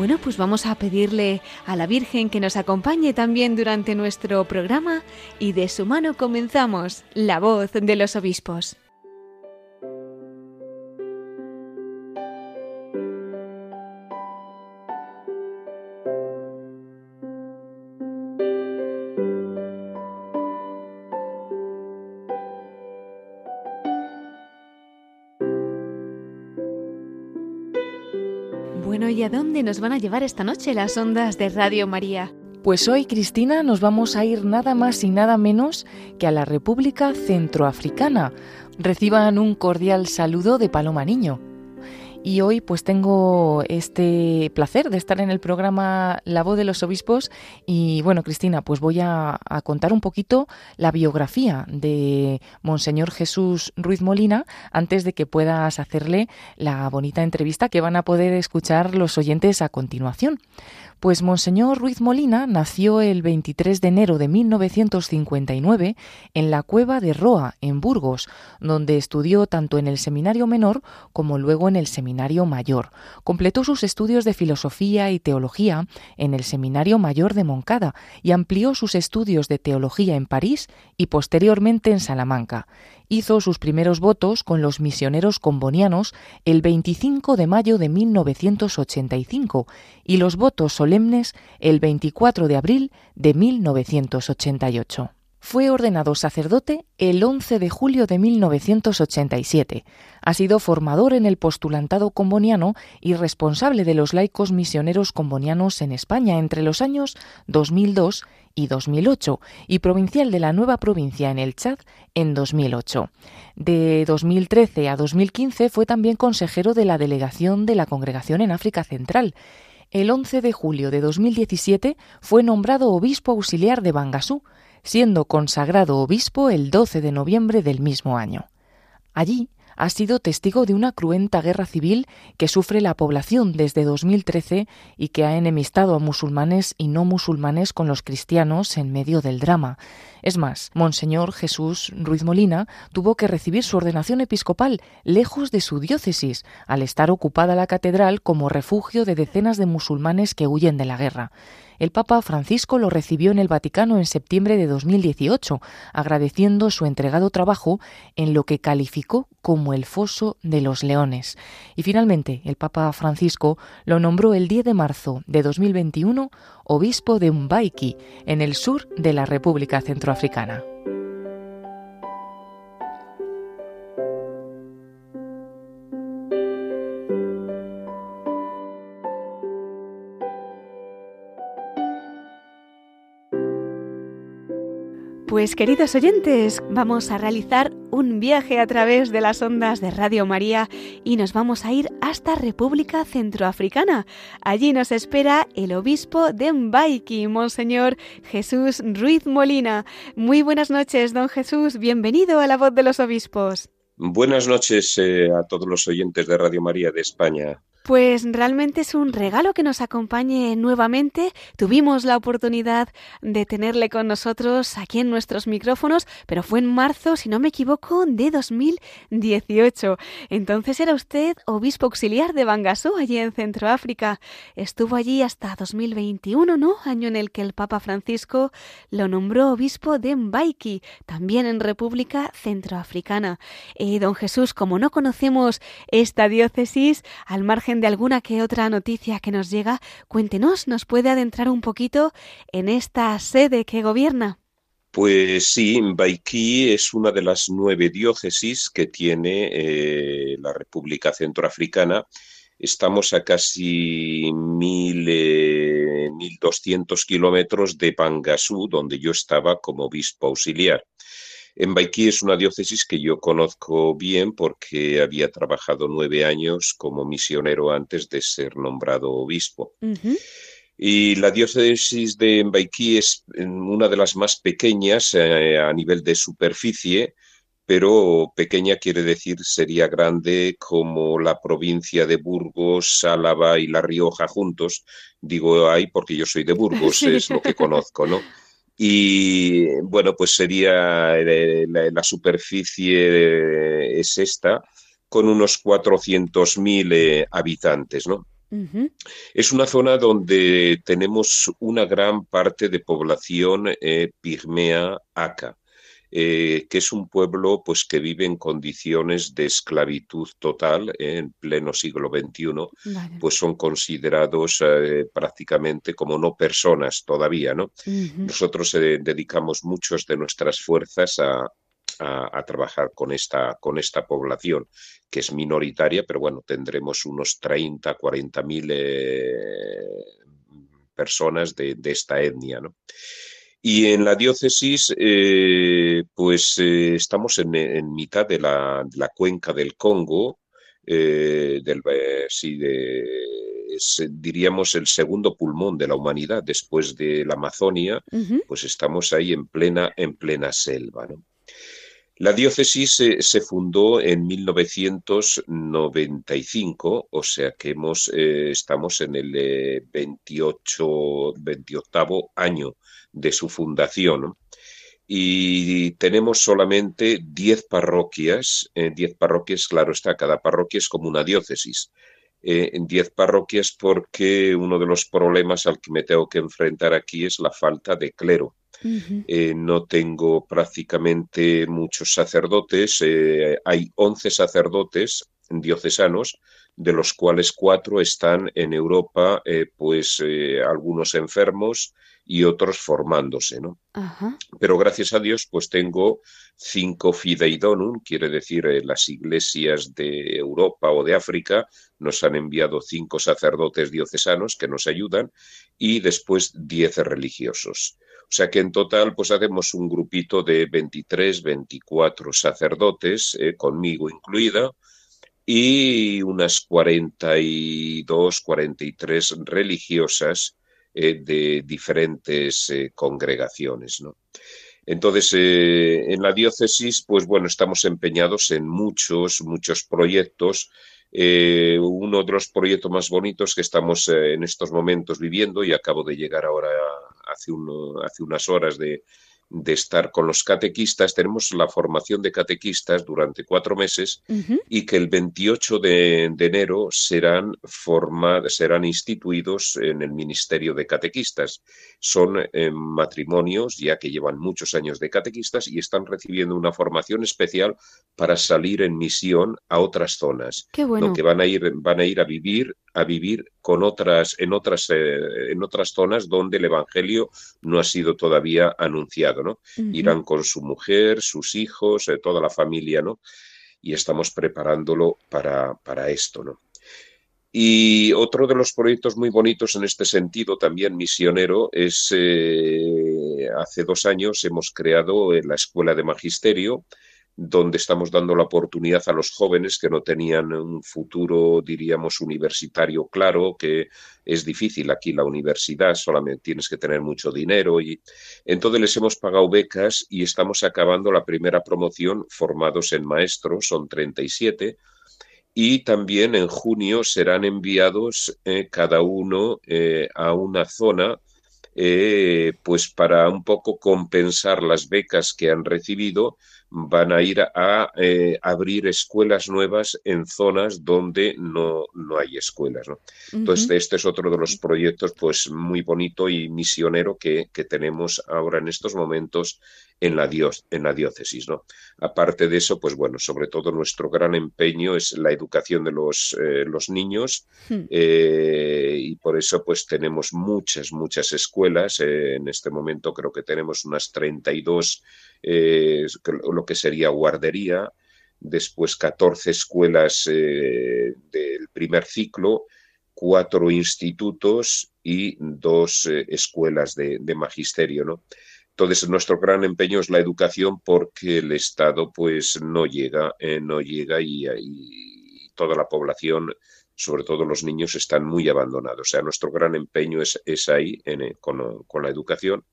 Bueno, pues vamos a pedirle a la Virgen que nos acompañe también durante nuestro programa y de su mano comenzamos La voz de los obispos. ¿Y a dónde nos van a llevar esta noche las ondas de Radio María? Pues hoy, Cristina, nos vamos a ir nada más y nada menos que a la República Centroafricana. Reciban un cordial saludo de Paloma Niño. Y hoy pues tengo este placer de estar en el programa La voz de los obispos y bueno, Cristina, pues voy a, contar un poquito la biografía de Monseñor Jesús Ruiz Molina antes de que puedas hacerle la bonita entrevista que van a poder escuchar los oyentes a continuación. Pues Monseñor Ruiz Molina nació el 23 de enero de 1959 en la cueva de Roa, en Burgos, donde estudió tanto en el seminario menor como luego en el seminario mayor. Completó sus estudios de filosofía y teología en el seminario mayor de Moncada y amplió sus estudios de teología en París y posteriormente en Salamanca hizo sus primeros votos con los misioneros combonianos el 25 de mayo de 1985 y los votos solemnes el 24 de abril de 1988. Fue ordenado sacerdote el 11 de julio de 1987. Ha sido formador en el postulantado comboniano y responsable de los laicos misioneros combonianos en España entre los años 2002 y 2008 y provincial de la nueva provincia en el Chad en 2008. De 2013 a 2015 fue también consejero de la delegación de la Congregación en África Central el 11 de julio de 2017 fue nombrado obispo auxiliar de Bangasú, siendo consagrado obispo el 12 de noviembre del mismo año. Allí ha sido testigo de una cruenta guerra civil que sufre la población desde 2013 y que ha enemistado a musulmanes y no musulmanes con los cristianos en medio del drama. Es más, Monseñor Jesús Ruiz Molina tuvo que recibir su ordenación episcopal lejos de su diócesis, al estar ocupada la catedral como refugio de decenas de musulmanes que huyen de la guerra. El Papa Francisco lo recibió en el Vaticano en septiembre de 2018, agradeciendo su entregado trabajo en lo que calificó como el foso de los leones. Y finalmente, el Papa Francisco lo nombró el 10 de marzo de 2021 obispo de Umbaiki, en el sur de la República Centroafricana. Pues queridos oyentes, vamos a realizar un viaje a través de las ondas de Radio María y nos vamos a ir hasta República Centroafricana. Allí nos espera el obispo de Mbaiki, Monseñor Jesús Ruiz Molina. Muy buenas noches, don Jesús. Bienvenido a la voz de los obispos. Buenas noches eh, a todos los oyentes de Radio María de España. Pues realmente es un regalo que nos acompañe nuevamente. Tuvimos la oportunidad de tenerle con nosotros aquí en nuestros micrófonos, pero fue en marzo, si no me equivoco, de 2018. Entonces era usted obispo auxiliar de Bangasú, allí en Centroáfrica. Estuvo allí hasta 2021, ¿no? Año en el que el Papa Francisco lo nombró obispo de Mbaiki, también en República Centroafricana. Eh, don Jesús, como no conocemos esta diócesis, al margen de alguna que otra noticia que nos llega, cuéntenos, ¿nos puede adentrar un poquito en esta sede que gobierna? Pues sí, Baikí es una de las nueve diócesis que tiene eh, la República Centroafricana. Estamos a casi mil, eh, doscientos kilómetros de Bangasú, donde yo estaba como obispo auxiliar. En Baikí es una diócesis que yo conozco bien porque había trabajado nueve años como misionero antes de ser nombrado obispo. Y la diócesis de Mbaikí es una de las más pequeñas eh, a nivel de superficie, pero pequeña quiere decir sería grande como la provincia de Burgos, Álava y La Rioja juntos. Digo ahí porque yo soy de Burgos, es lo que conozco, ¿no? Y bueno, pues sería eh, la, superficie es esta, con unos 400.000 eh, habitantes, ¿no? Es una zona donde tenemos una gran parte de población eh, pigmea aca, eh, que es un pueblo pues, que vive en condiciones de esclavitud total eh, en pleno siglo XXI, pues son considerados prácticamente como no personas todavía. ¿no? Nosotros dedicamos muchos de nuestras fuerzas a, a, trabajar con esta, con esta población, que es minoritaria, pero bueno, tendremos unos 30, 40 mil eh, personas de, esta etnia. ¿no? Y en la diócesis, eh, pues eh, estamos en, mitad de la, cuenca del Congo, del, sí, diríamos, el segundo pulmón de la humanidad después de la Amazonia, pues estamos ahí en plena, en plena selva. ¿no? La diócesis se, fundó en 1995, o sea que hemos, eh, estamos en el 28, eh, 28 año de su fundación. Y tenemos solamente 10 parroquias, 10 parroquias, claro está, cada parroquia es como una diócesis. Eh, en 10 parroquias porque uno de los problemas al que me tengo que enfrentar aquí es la falta de clero. Eh, no tengo prácticamente muchos sacerdotes. Eh, hay 11 sacerdotes diocesanos, de los cuales cuatro están en Europa, eh, pues algunos enfermos y otros formándose, ¿no? Pero gracias a Dios, pues tengo cinco fideidonum, quiere decir las iglesias de Europa o de África nos han enviado cinco sacerdotes diocesanos que nos ayudan y después diez religiosos. O sea que en total pues hacemos un grupito de 23, 24 sacerdotes, eh, conmigo incluida, y unas 42, 43 religiosas eh, de diferentes eh, congregaciones. ¿no? Entonces, en la diócesis, pues bueno, estamos empeñados en muchos, muchos proyectos. Uno de los proyectos más bonitos que estamos en estos momentos viviendo, y acabo de llegar ahora hace, hace unas horas de, de estar con los catequistas, tenemos la formación de catequistas durante cuatro meses y que el 28 de, enero serán, serán instituidos en el Ministerio de Catequistas. Son eh, matrimonios ya que llevan muchos años de catequistas y están recibiendo una formación especial para salir en misión a otras zonas. Qué bueno. Que van a ir, van a ir a vivir a vivir con otras, en, otras, eh, en otras zonas donde el Evangelio no ha sido todavía anunciado. ¿no? Irán con su mujer, sus hijos, eh, toda la familia, ¿no? y estamos preparándolo para, para esto. ¿no? Y otro de los proyectos muy bonitos en este sentido, también misionero, es eh, hace dos años hemos creado la Escuela de Magisterio, donde estamos dando la oportunidad a los jóvenes que no tenían un futuro, diríamos, universitario claro, que es difícil aquí la universidad, solamente tienes que tener mucho dinero y entonces les hemos pagado becas y estamos acabando la primera promoción formados en maestros, son 37 y también en junio serán enviados eh, cada uno eh, a una zona eh, pues para un poco compensar las becas que han recibido, van a ir a eh, abrir escuelas nuevas en zonas donde no, no hay escuelas. ¿no? Entonces, este es otro de los proyectos pues muy bonito y misionero que, que tenemos ahora en estos momentos en la, dios, en la diócesis. ¿no? Aparte de eso, pues bueno, sobre todo nuestro gran empeño es la educación de los, eh, los niños hmm. eh, y por eso pues tenemos muchas, muchas escuelas. en este momento creo que tenemos unas 32 eh, lo que sería guardería, después 14 escuelas eh, del primer ciclo, cuatro institutos y dos eh, escuelas de, magisterio, ¿no? Entonces, nuestro gran empeño es la educación porque el Estado pues no llega, no llega y, toda la población, sobre todo los niños, están muy abandonados. O sea, nuestro gran empeño es, es ahí con, con la educación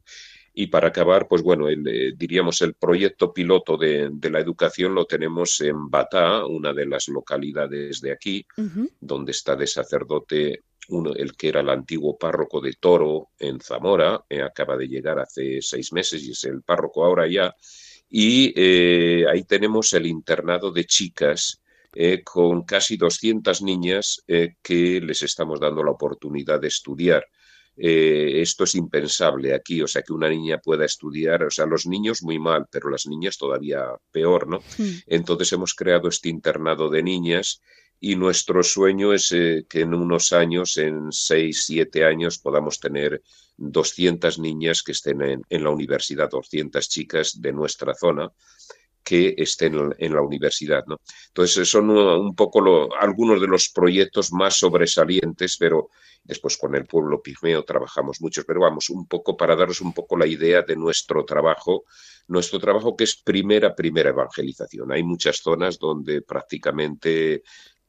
y para acabar, pues bueno, eh, diríamos el proyecto piloto de, la educación lo tenemos en Batá, una de las localidades de aquí, donde está de sacerdote uno, el que era el antiguo párroco de Toro en Zamora, eh, acaba de llegar hace seis meses y es el párroco ahora ya. Y eh, ahí tenemos el internado de chicas con casi 200 niñas que les estamos dando la oportunidad de estudiar. Eh, esto es impensable aquí, o sea, que una niña pueda estudiar, o sea, los niños muy mal, pero las niñas todavía peor, ¿no? Hmm. Entonces hemos creado este internado de niñas y nuestro sueño es eh, que en unos años, en seis, siete años, podamos tener 200 niñas que estén en, la universidad, 200 chicas de nuestra zona que estén en la universidad. ¿no? Entonces, son un poco algunos de los proyectos más sobresalientes, pero después con el pueblo pigmeo trabajamos muchos, pero vamos, un poco para daros un poco la idea de nuestro trabajo, nuestro trabajo que es primera, primera evangelización. Hay muchas zonas donde prácticamente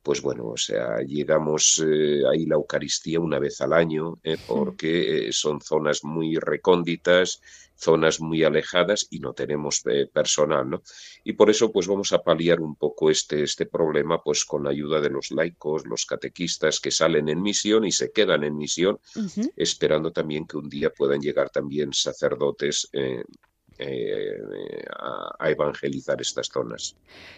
pues bueno, o sea, llegamos eh, ahí la Eucaristía una vez al año, eh, porque eh, son zonas muy recónditas, zonas muy alejadas y no tenemos personal, ¿no? Y por eso, pues vamos a paliar un poco este, este problema, pues con la ayuda de los laicos, los catequistas que salen en misión y se quedan en misión, esperando también que un día puedan llegar también sacerdotes eh, a, evangelizar estas zonas.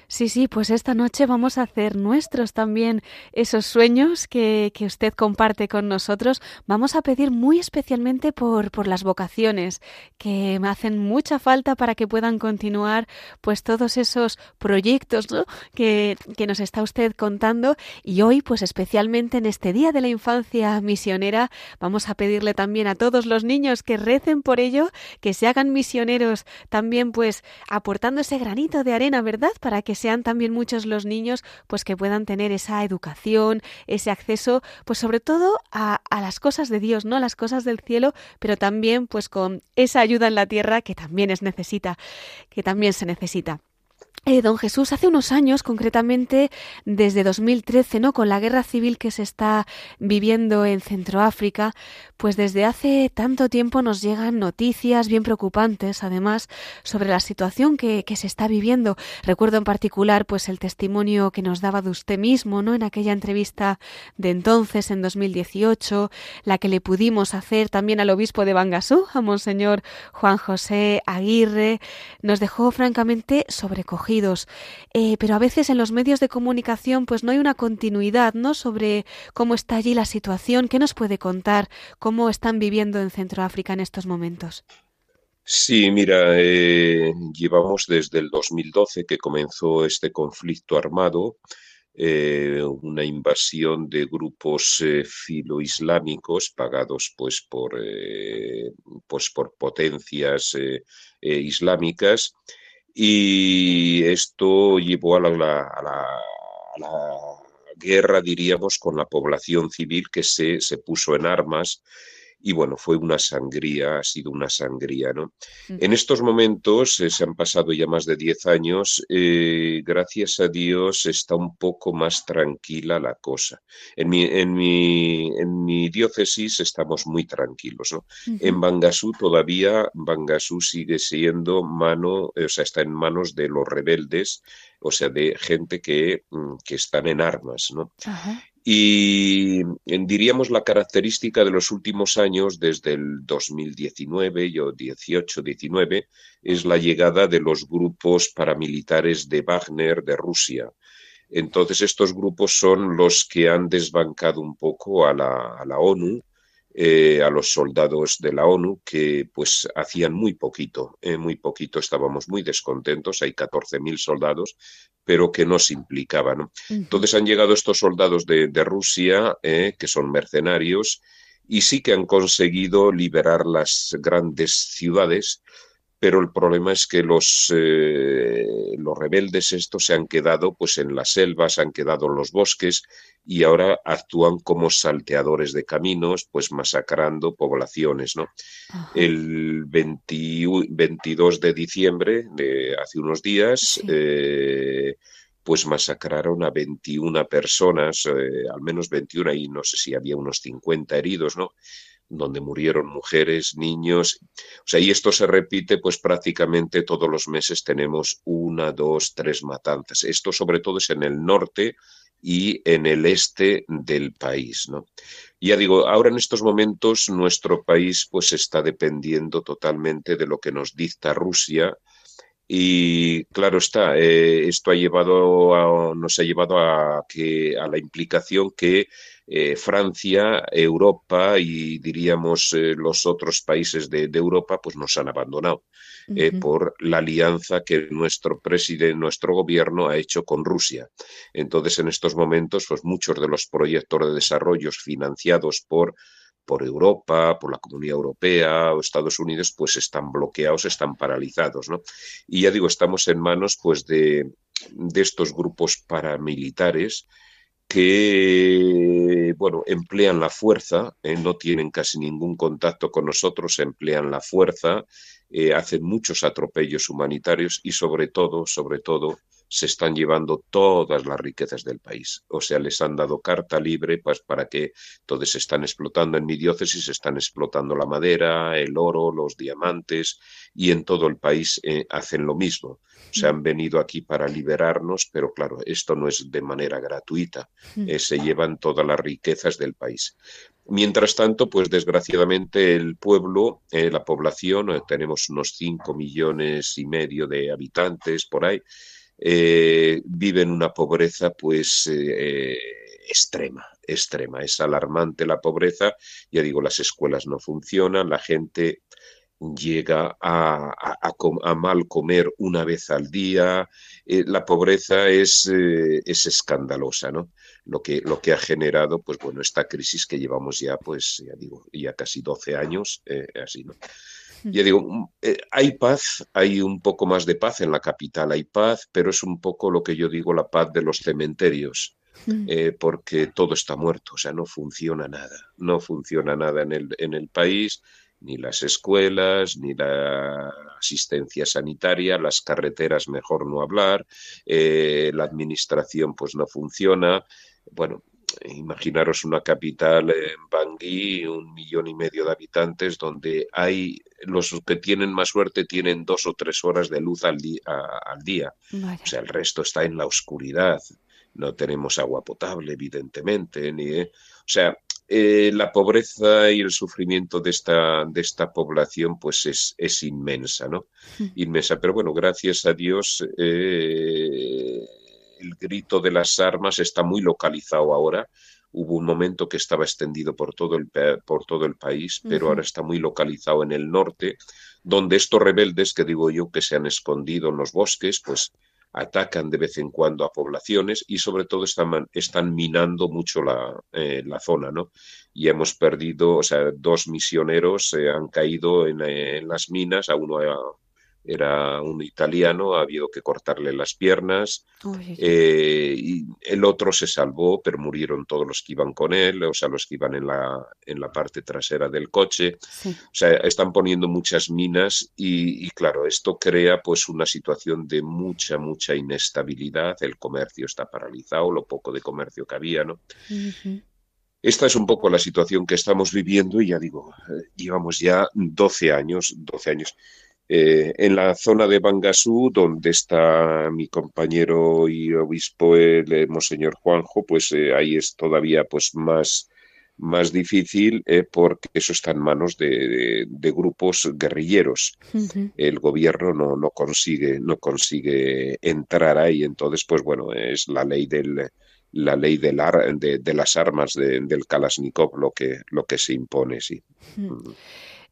Sí, sí, pues esta noche vamos a hacer nuestros también esos sueños que, que usted comparte con nosotros. Vamos a pedir muy especialmente por, por las vocaciones que me hacen mucha falta para que puedan continuar pues todos esos proyectos que, que nos está usted contando y hoy pues especialmente en este Día de la Infancia Misionera vamos a pedirle también a todos los niños que recen por ello, que se hagan misioneros también pues aportando ese granito de arena, ¿verdad? Para que sean también muchos los niños pues que puedan tener esa educación, ese acceso pues sobre todo a, a las cosas de Dios, ¿no? A las cosas del cielo, pero también pues con esa ayuda en la tierra que también es necesita, que también se necesita. Eh, don Jesús, hace unos años, concretamente desde 2013, ¿no? Con la guerra civil que se está viviendo en Centroáfrica, pues desde hace tanto tiempo nos llegan noticias bien preocupantes, además, sobre la situación que, que, se está viviendo. Recuerdo en particular, pues el testimonio que nos daba de usted mismo, ¿no? En aquella entrevista de entonces, en 2018, la que le pudimos hacer también al obispo de Bangasú, a Monseñor Juan José Aguirre, nos dejó francamente eh, pero a veces en los medios de comunicación pues no hay una continuidad, ¿no? Sobre cómo está allí la situación. ¿Qué nos puede contar? ¿Cómo están viviendo en Centroáfrica en estos momentos? Sí, mira, eh, llevamos desde el 2012 que comenzó este conflicto armado, eh, una invasión de grupos filoislámicos pagados pues por, pues, por potencias islámicas y esto llevó a la, a la, guerra, diríamos, con la población civil que se, se puso en armas y bueno, fue una sangría, ha sido una sangría, ¿no? En estos momentos, eh, se han pasado ya más de 10 años, eh, gracias a Dios está un poco más tranquila la cosa. En mi, en mi, en mi diócesis estamos muy tranquilos, ¿no? En Bangasú todavía, Bangasú sigue siendo mano, o sea, está en manos de los rebeldes, o sea, de gente que, mm, que están en armas, ¿no? Y diríamos la característica de los últimos años, desde el 2019 o 18-19, es la llegada de los grupos paramilitares de Wagner de Rusia. Entonces estos grupos son los que han desbancado un poco a la, a la ONU eh, a los soldados de la ONU que pues hacían muy poquito, eh, muy poquito, estábamos muy descontentos, hay 14.000 soldados, pero que no se implicaban. Entonces han llegado estos soldados de, Rusia, eh, que son mercenarios, y sí que han conseguido liberar las grandes ciudades, pero el problema es que los, eh, los rebeldes estos se han quedado pues en las selvas, han quedado en los bosques y ahora actúan como salteadores de caminos, pues masacrando poblaciones, ¿no? El 22 de diciembre, de hace unos días, eh, pues masacraron a 21 personas, eh, al menos 21, y no sé si había unos 50 heridos, ¿no? Donde murieron mujeres, niños. O sea, y esto se repite, pues prácticamente todos los meses tenemos una, dos, tres matanzas. Esto sobre todo es en el norte y en el este del país, ¿no? Ya digo, ahora en estos momentos nuestro país pues está dependiendo totalmente de lo que nos dicta Rusia, y claro está, eh, esto ha llevado nos ha llevado a, que, a la implicación que eh, Francia, Europa y diríamos eh, los otros países de, Europa pues nos han abandonado por la alianza que nuestro presidente, nuestro gobierno ha hecho con Rusia. Entonces en estos momentos pues muchos de los proyectos de desarrollo financiados por por Europa, por la Comunidad Europea o Estados Unidos, pues están bloqueados, están paralizados, ¿no? Y ya digo, estamos en manos, pues, de, estos grupos paramilitares que, bueno, emplean la fuerza, ¿eh? no tienen casi ningún contacto con nosotros, emplean la fuerza, eh, hacen muchos atropellos humanitarios y sobre todo, sobre todo, se están llevando todas las riquezas del país. O sea, les han dado carta libre pues, para que todos se están explotando en mi diócesis, están explotando la madera, el oro, los diamantes y en todo el país eh, hacen lo mismo. Se han venido aquí para liberarnos, pero claro, esto no es de manera gratuita. Eh, se llevan todas las riquezas del país. Mientras tanto, pues desgraciadamente el pueblo, eh, la población, tenemos unos 5 millones y medio de habitantes por ahí, eh, viven una pobreza pues eh, extrema, extrema. Es alarmante la pobreza. Ya digo, las escuelas no funcionan, la gente llega a, mal comer una vez al día. Eh, la pobreza es, es escandalosa, ¿no? Lo que, lo que ha generado, pues bueno, esta crisis que llevamos ya, pues ya digo, ya casi 12 años, así, ¿no? Ya digo, mm, eh, hay paz, hay un poco más de paz en la capital, hay paz, pero es un poco lo que yo digo la paz de los cementerios, eh, porque todo está muerto, o sea, no funciona nada, no funciona nada en el, en el país, ni las escuelas, ni la asistencia sanitaria, las carreteras mejor no hablar, eh, la administración pues no funciona. Bueno, imaginaros una capital en Bangui, un millón y medio de habitantes, donde hay los que tienen más suerte tienen dos o tres horas de luz al, al día. O sea, el resto está en la oscuridad. No tenemos agua potable, evidentemente. Ni, ¿eh? O sea, eh, la pobreza y el sufrimiento de esta, de esta población pues es, es inmensa, ¿no? Mm. Inmensa. Pero bueno, gracias a Dios eh, el grito de las armas está muy localizado ahora. Hubo un momento que estaba extendido por todo el, por todo el país, pero ahora está muy localizado en el norte, donde estos rebeldes, que digo yo, que se han escondido en los bosques, pues atacan de vez en cuando a poblaciones y sobre todo están, están minando mucho la, eh, la, zona, ¿no? Y hemos perdido, o sea, dos misioneros se han caído en, en, las minas, a uno era un italiano, ha habido que cortarle las piernas, eh, y el otro se salvó, pero murieron todos los que iban con él, o sea, los que iban en la, en la parte trasera del coche. O sea, están poniendo muchas minas y, claro, esto crea pues una situación de mucha, mucha inestabilidad, el comercio está paralizado, lo poco de comercio que había, ¿no? Esta es un poco la situación que estamos viviendo y ya digo, eh, llevamos ya 12 años, 12 años. Eh, en la zona de Bangasú, donde está mi compañero y obispo, el Monseñor Juanjo, pues ahí es todavía pues más más difícil eh, porque eso está en manos de, grupos guerrilleros. El gobierno no, no, consigue, no consigue entrar ahí. Entonces, pues bueno, es la ley del la ley del de, las armas del Kalashnikov lo que, lo que se impone, sí.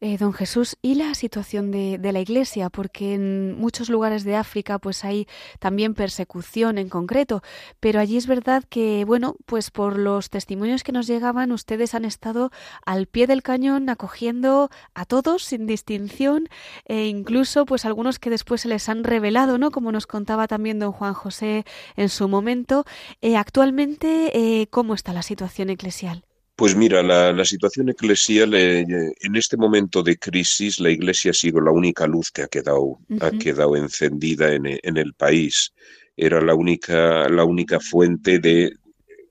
Eh, don Jesús, ¿y la situación de, la Iglesia? Porque en muchos lugares de África pues hay también persecución en concreto, pero allí es verdad que, bueno, pues por los testimonios que nos llegaban, ustedes han estado al pie del cañón acogiendo a todos sin distinción e incluso pues algunos que después se les han revelado, ¿no? Como nos contaba también don Juan José en su momento. Eh, actualmente, eh, ¿cómo está la situación eclesial? Pues mira, la, situación eclesial eh, en este momento de crisis, la Iglesia ha sido la única luz que ha quedado, ha quedado encendida en, el país. Era la única, la única fuente de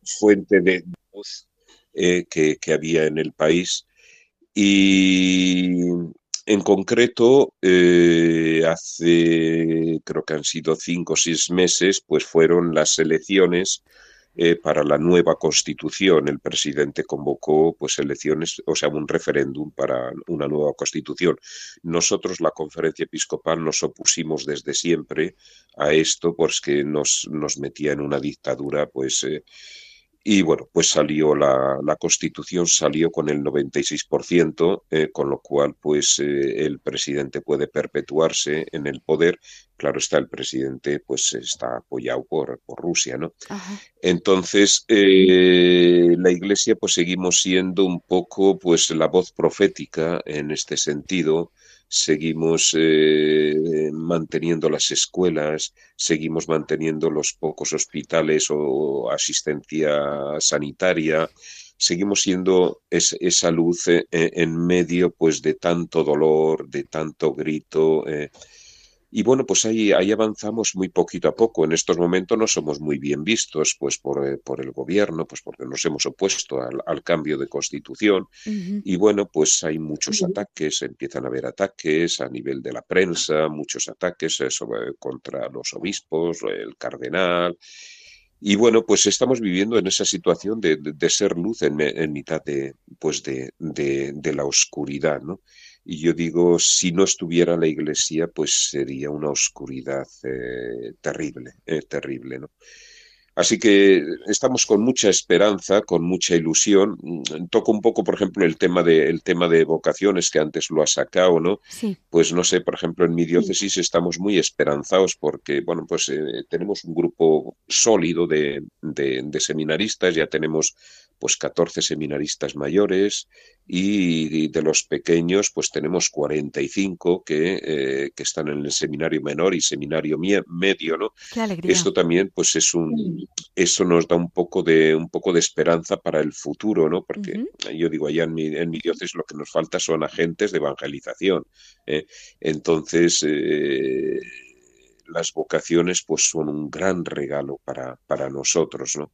fuente de luz eh, que, había en el país. Y en concreto, eh, hace creo que han sido cinco o seis meses, pues fueron las elecciones eh, para la nueva constitución. El presidente convocó pues elecciones, o sea, un referéndum para una nueva constitución. Nosotros, la conferencia episcopal, nos opusimos desde siempre a esto, porque nos, nos metía en una dictadura, pues. Eh, y bueno, pues salió la, la, Constitución, salió con el 96%, eh, con lo cual pues el presidente puede perpetuarse en el poder claro está, el presidente pues está apoyado por, por Rusia, ¿no? Entonces, eh, la Iglesia pues seguimos siendo un poco pues la voz profética en este sentido, seguimos eh, manteniendo las escuelas, seguimos manteniendo los pocos hospitales o asistencia sanitaria, seguimos siendo esa luz eh, en medio pues de tanto dolor, de tanto grito. Y bueno, pues ahí, ahí avanzamos muy poquito a poco. En estos momentos no somos muy bien vistos pues por, eh, por el gobierno, pues porque nos hemos opuesto al, cambio de constitución. Y bueno, pues hay muchos ataques, empiezan a haber ataques a nivel de la prensa, muchos ataques eh, sobre, contra los obispos, el cardenal. Y bueno, pues estamos viviendo en esa situación de, de, ser luz en, en, mitad de, pues de, de la oscuridad, ¿no? Y yo digo, si no estuviera la iglesia, pues sería una oscuridad eh, terrible, eh, terrible, ¿no? Así que estamos con mucha esperanza, con mucha ilusión. Mm, toco un poco, por ejemplo, el tema de, el tema de vocaciones que antes lo ha sacado, ¿no? Sí. Pues no sé, por ejemplo, en mi diócesis estamos muy esperanzados porque, bueno, pues eh, tenemos un grupo sólido de, de, seminaristas, ya tenemos pues 14 seminaristas mayores y de los pequeños pues tenemos 45 que, eh, que están en el seminario menor y seminario medio, ¿no? Qué alegría. Esto también pues es un eso nos da un poco de un poco de esperanza para el futuro, ¿no? Porque yo digo allá en mi, en mi diócesis lo que nos falta son agentes de evangelización. ¿eh? Entonces eh, las vocaciones pues son un gran regalo para, para nosotros, ¿no?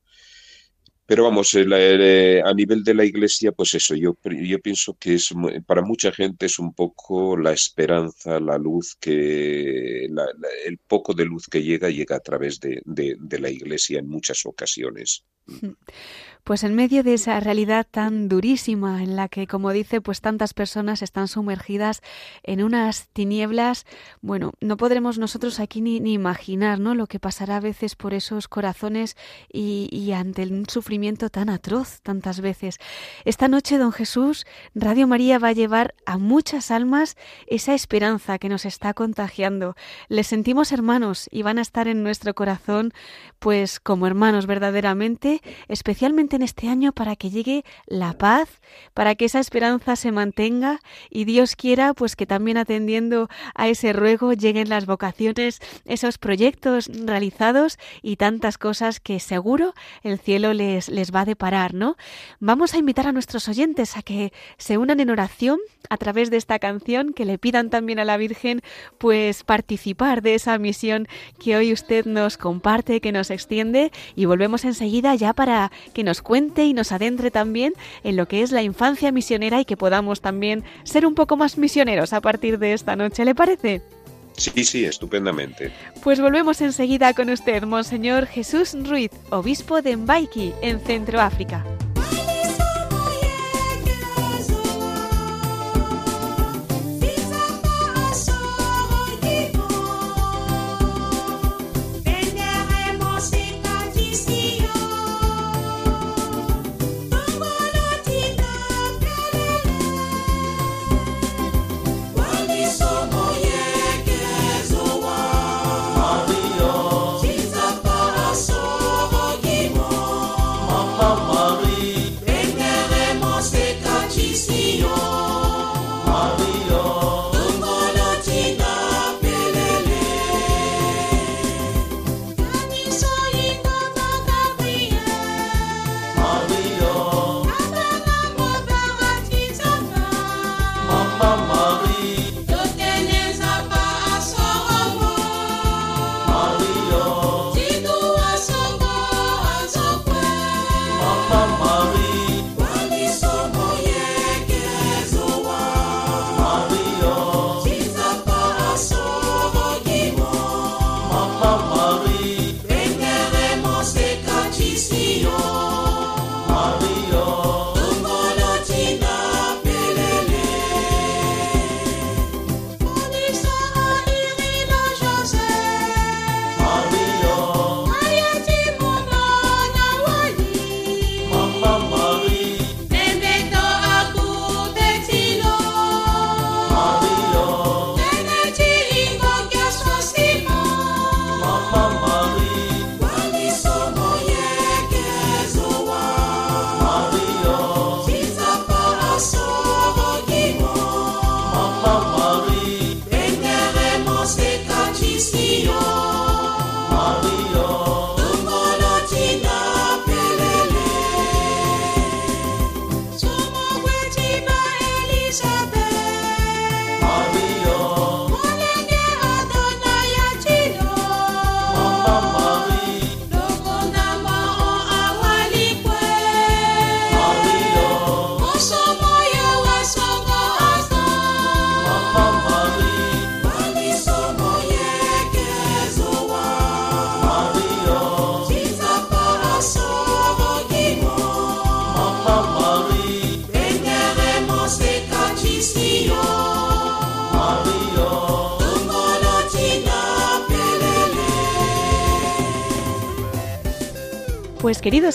Pero vamos, a nivel de la iglesia, pues eso, yo, yo pienso que es para mucha gente es un poco la esperanza, la luz que, el poco de luz que llega, llega a través de, de la iglesia en muchas ocasiones. Pues en medio de esa realidad tan durísima en la que, como dice, pues tantas personas están sumergidas en unas tinieblas, bueno, no podremos nosotros aquí ni, ni imaginar, ¿no? Lo que pasará a veces por esos corazones y, y ante un sufrimiento tan atroz tantas veces. Esta noche, don Jesús, Radio María va a llevar a muchas almas esa esperanza que nos está contagiando. Les sentimos hermanos y van a estar en nuestro corazón, pues como hermanos verdaderamente, especialmente en este año para que llegue la paz, para que esa esperanza se mantenga y Dios quiera pues que también atendiendo a ese ruego lleguen las vocaciones, esos proyectos realizados y tantas cosas que seguro el cielo les, les va a deparar, ¿no? Vamos a invitar a nuestros oyentes a que se unan en oración a través de esta canción, que le pidan también a la Virgen pues participar de esa misión que hoy usted nos comparte, que nos extiende y volvemos enseguida ya para que nos cuente y nos adentre también en lo que es la infancia misionera y que podamos también ser un poco más misioneros a partir de esta noche. ¿Le parece? Sí, sí, estupendamente. Pues volvemos enseguida con usted, Monseñor Jesús Ruiz, obispo de Mbaiki, en Centroáfrica.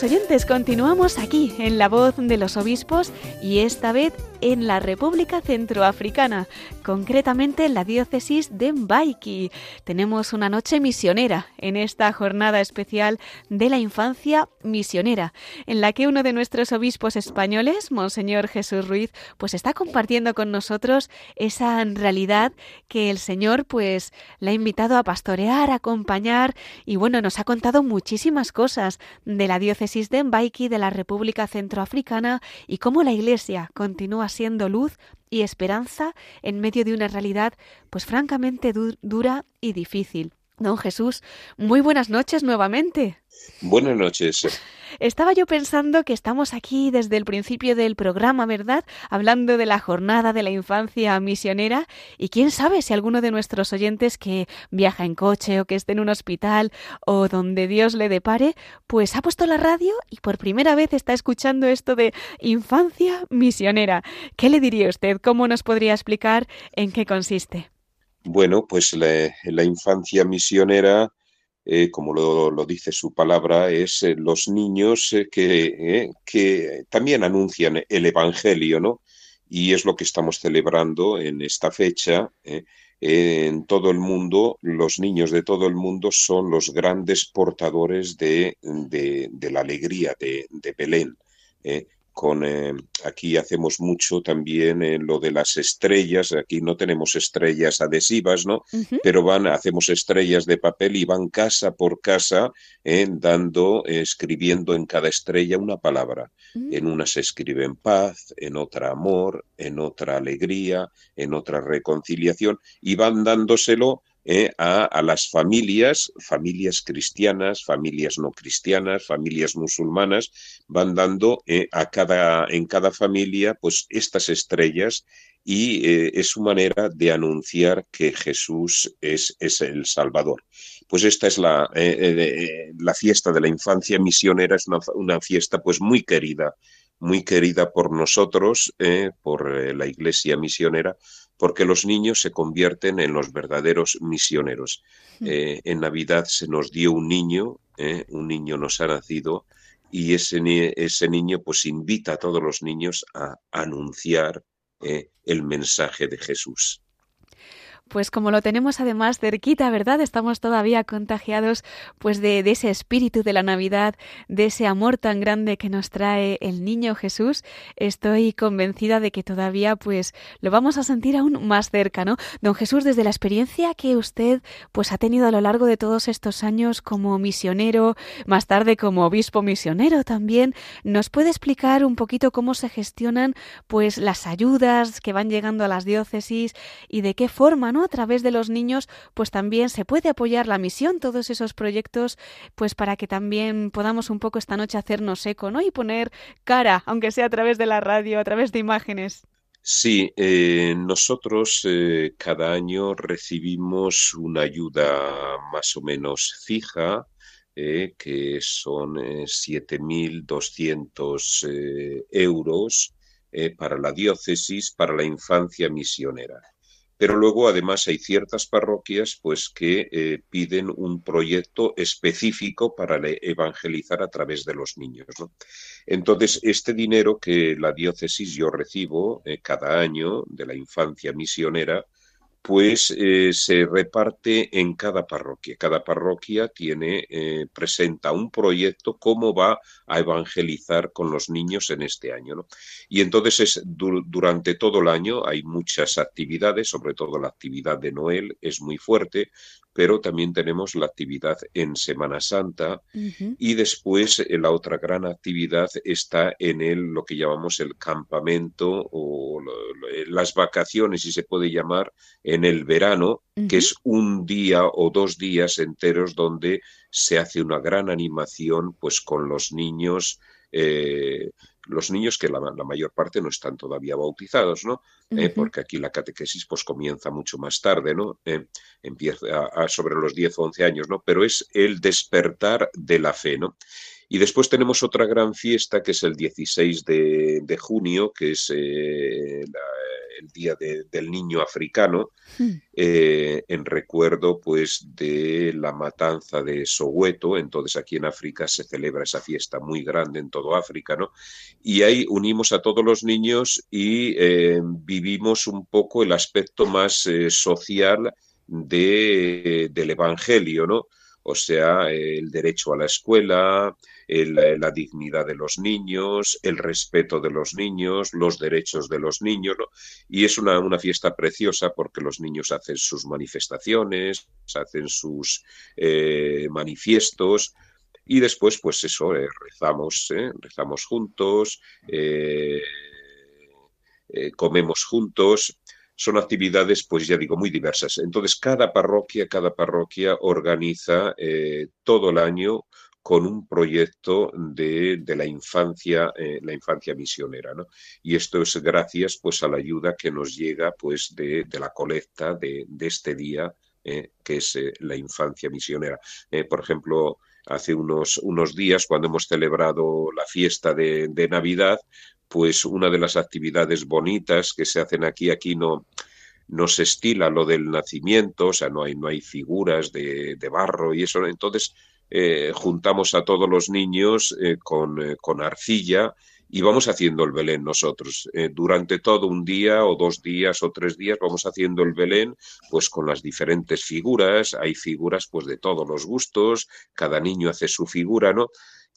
Oyentes, continuamos aquí en La Voz de los Obispos y esta vez en la República Centroafricana, concretamente en la diócesis de Mbaiki. Tenemos una noche misionera en esta jornada especial de la infancia misionera, en la que uno de nuestros obispos españoles, Monseñor Jesús Ruiz, pues está compartiendo con nosotros esa realidad que el Señor pues le ha invitado a pastorear, a acompañar y bueno, nos ha contado muchísimas cosas de la diócesis de Mbaiki, de la República Centroafricana y cómo la Iglesia continúa siendo luz y esperanza en medio de una realidad pues francamente dura y difícil. Don Jesús, muy buenas noches nuevamente. Buenas noches. Estaba yo pensando que estamos aquí desde el principio del programa, ¿verdad? Hablando de la jornada de la infancia misionera y quién sabe si alguno de nuestros oyentes que viaja en coche o que esté en un hospital o donde Dios le depare, pues ha puesto la radio y por primera vez está escuchando esto de infancia misionera. ¿Qué le diría usted? ¿Cómo nos podría explicar en qué consiste? Bueno, pues la, infancia misionera eh, como lo, dice su palabra, es eh, los niños eh, que, que, también anuncian el Evangelio, ¿no? Y es lo que estamos celebrando en esta fecha. en todo el mundo, los niños de todo el mundo son los grandes portadores de, de, la alegría de, de Belén con eh, aquí hacemos mucho también en lo de las estrellas, aquí no tenemos estrellas adhesivas, ¿no? Pero van, hacemos estrellas de papel y van casa por casa eh, dando, escribiendo en cada estrella una palabra. Mm. En una se escribe en paz, en otra amor, en otra alegría, en otra reconciliación, y van dándoselo eh, a, las familias, familias cristianas, familias no cristianas, familias musulmanas, van dando eh, a cada, en cada familia pues estas estrellas y eh, es su manera de anunciar que Jesús es, es el Salvador. Pues esta es la, la, fiesta de la infancia misionera, es una, una, fiesta pues muy querida, muy querida por nosotros, por la Iglesia misionera, porque los niños se convierten en los verdaderos misioneros. Mm. Eh, en Navidad se nos dio un niño, eh, un niño nos ha nacido y ese, ese, niño pues invita a todos los niños a anunciar eh, el mensaje de Jesús. Pues como lo tenemos además cerquita, ¿verdad? Estamos todavía contagiados pues de, ese espíritu de la Navidad, de ese amor tan grande que nos trae el niño Jesús. Estoy convencida de que todavía pues lo vamos a sentir aún más cerca, ¿no? Don Jesús, desde la experiencia que usted pues ha tenido a lo largo de todos estos años como misionero, más tarde como obispo misionero también, ¿nos puede explicar un poquito cómo se gestionan pues las ayudas que van llegando a las diócesis y de qué forma, ¿no? A través de los niños, pues también se puede apoyar la misión, todos esos proyectos, pues para que también podamos un poco esta noche hacernos eco, ¿no? Y poner cara, aunque sea a través de la radio, a través de imágenes. Sí, eh, nosotros eh, cada año recibimos una ayuda más o menos fija, eh, que son 7.200 euros para la diócesis, para la infancia misionera. Pero luego, además, hay ciertas parroquias pues, que eh, piden un proyecto específico para evangelizar a través de los niños. Entonces, este dinero que la diócesis yo recibo eh, cada año de la infancia misionera, pues eh, se reparte en cada parroquia. Cada parroquia tiene, eh, presenta un proyecto cómo va a evangelizar con los niños en este año. ¿no? Y entonces es, durante todo el año hay muchas actividades, sobre todo la actividad de Noel es muy fuerte, pero también tenemos la actividad en Semana Santa y después eh, la otra gran actividad está en el, lo que llamamos el campamento o eh, las vacaciones, si se puede llamar, en el verano, que es un día o dos días enteros donde se hace una gran animación pues con los niños eh, los niños que la, mayor parte no están todavía bautizados, ¿no? Eh, porque aquí la catequesis pues comienza mucho más tarde, ¿no? Eh, empieza a, sobre los 10 o 11 años, ¿no? Pero es el despertar de la fe, ¿no? Y después tenemos otra gran fiesta que es el 16 de, junio, que es eh, el Día del Niño Africano, hmm. eh, en recuerdo pues de la matanza de Soweto. Entonces aquí en África se celebra esa fiesta muy grande en todo África, ¿no? Y ahí unimos a todos los niños y eh, vivimos un poco el aspecto más social de, del Evangelio, ¿no? o sea, el derecho a la escuela, la dignidad de los niños, el respeto de los niños, los derechos de los niños, y es una, una, fiesta preciosa porque los niños hacen sus manifestaciones, hacen sus eh, manifiestos, y después, pues eso, eh, rezamos, ¿eh? rezamos juntos, comemos juntos, son actividades, pues ya digo, muy diversas. Entonces, cada parroquia, cada parroquia organiza eh, todo el año con un proyecto de, la infancia, eh, la infancia misionera, ¿no? Y esto es gracias, pues, a la ayuda que nos llega, pues, de, la colecta de, este día, eh, que es la infancia misionera. por ejemplo, hace unos, unos días, cuando hemos celebrado la fiesta de, de Navidad, pues una de las actividades bonitas que se hacen aquí, aquí no, no se estila lo del nacimiento, o sea, no hay, no hay figuras de, barro y eso. Entonces, eh, juntamos a todos los niños eh, con, eh, con, arcilla y vamos haciendo el Belén nosotros. durante todo un día o dos días o tres días vamos haciendo el Belén pues con las diferentes figuras. Hay figuras pues de todos los gustos, cada niño hace su figura, ¿no?